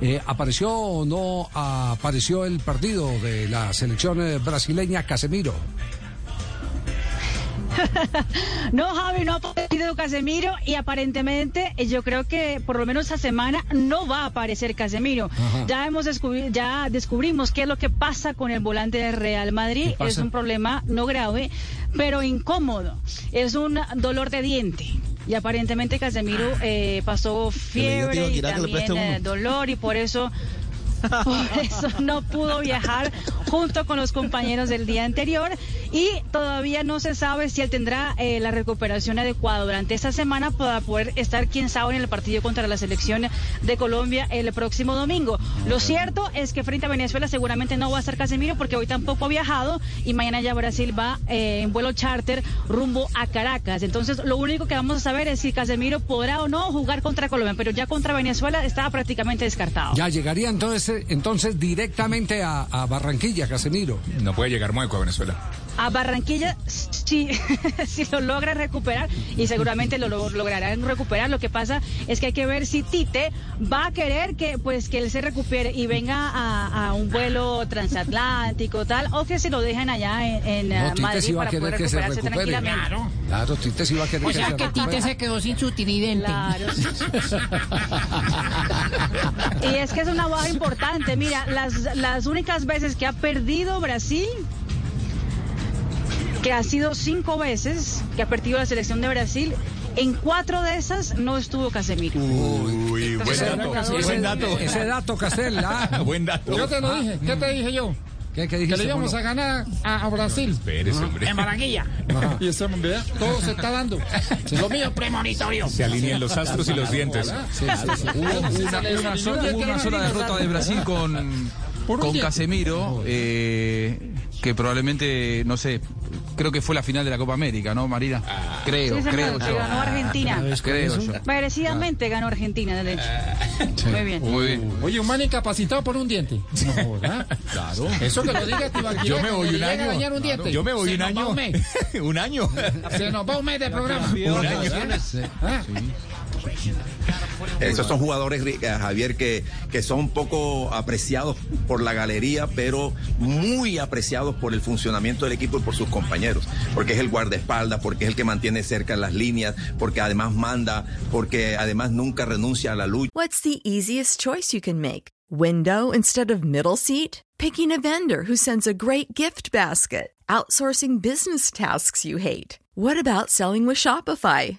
Eh, ¿Apareció o no apareció el partido de la selección eh, brasileña Casemiro? no, Javi, no ha aparecido Casemiro y aparentemente eh, yo creo que por lo menos esta semana no va a aparecer Casemiro. Ya hemos ya descubrimos qué es lo que pasa con el volante de Real Madrid. Es un problema no grave, pero incómodo. Es un dolor de diente. Y aparentemente Casemiro eh, pasó fiebre y también eh, dolor y por eso por eso no pudo viajar junto con los compañeros del día anterior. Y todavía no se sabe si él tendrá eh, la recuperación adecuada. Durante esta semana para poder estar, quién sabe, en el partido contra la selección de Colombia el próximo domingo. Lo cierto es que frente a Venezuela seguramente no va a estar Casemiro porque hoy tampoco ha viajado y mañana ya Brasil va eh, en vuelo charter rumbo a Caracas. Entonces, lo único que vamos a saber es si Casemiro podrá o no jugar contra Colombia, pero ya contra Venezuela estaba prácticamente descartado. Ya llegaría entonces, entonces directamente a, a Barranquilla, Casemiro. No puede llegar Mueco a Venezuela a Barranquilla si, si lo logra recuperar y seguramente lo, lograrán recuperar. Lo que pasa es que hay que ver si Tite va a querer que pues que él se recupere y venga a, un vuelo transatlántico tal o que se lo dejen allá en, Madrid para poder recuperarse tranquilamente. Claro. claro, Tite sí va a querer o sea que, Tite se quedó sin su tridente. Claro. y es que es una baja importante. Mira, las, las únicas veces que ha perdido Brasil que ha sido cinco veces que ha perdido la selección de Brasil. En cuatro de esas no estuvo Casemiro. Uy, buen dato. Buen dato. Ese dato, Castel. Ah. buen dato. Yo te lo dije. ¿Qué te dije yo? ¿Qué, qué que le íbamos a ganar a, Brasil. Espérese, hombre. En Barranquilla. Y eso, todo se está dando. Lo mío premonitorio. Se alinean los astros y los dientes. Hubo una, sola, derrota de Brasil con, con Casemiro, eh, que probablemente, no sé, creo que fue la final de la Copa América, ¿no, Marina? Ah. creo, creo yo. ganó Argentina. creo yo. Merecidamente ganó Argentina, de hecho. Muy bien. Muy bien. Oye, un man incapacitado por un diente. No, ¿verdad? Claro. Eso que lo diga Tibaquira. Yo me voy un año. Un diente. Yo me voy un año. Un, año. Se nos va un mes de programa. Un año. Esos son jugadores, eh, Javier, que, que son poco apreciados por la galería, pero muy apreciados por el funcionamiento del equipo y por sus compañeros. Porque es el guardaespaldas, porque es el que mantiene cerca las líneas, porque además manda, porque además nunca renuncia a la lucha. What's the easiest choice you can make? Window instead of middle seat? Picking a vendor who sends a great gift basket? Outsourcing business tasks you hate? What about selling with Shopify?